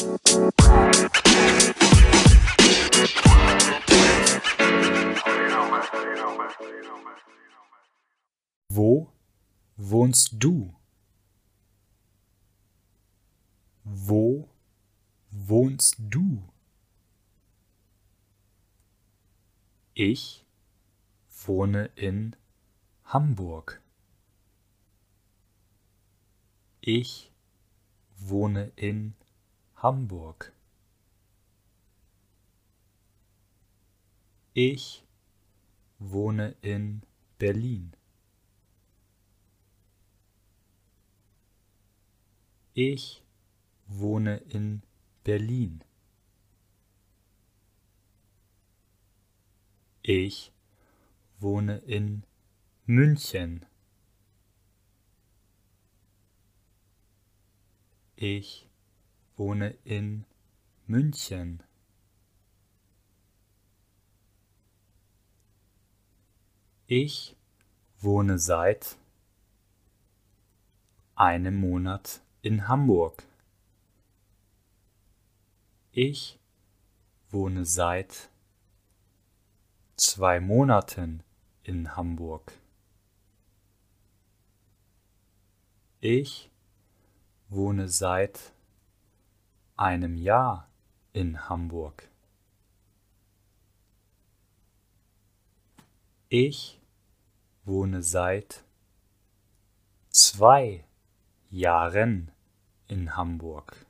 Wo wohnst du? Wo wohnst du? Ich wohne in Hamburg. Ich wohne in Hamburg. Ich wohne in Berlin. Ich wohne in Berlin. Ich wohne in München. Ich wohne in München. Ich wohne seit einem Monat in Hamburg. Ich wohne seit zwei Monaten in Hamburg. Ich wohne seit einem Jahr in Hamburg. Ich wohne seit zwei Jahren in Hamburg.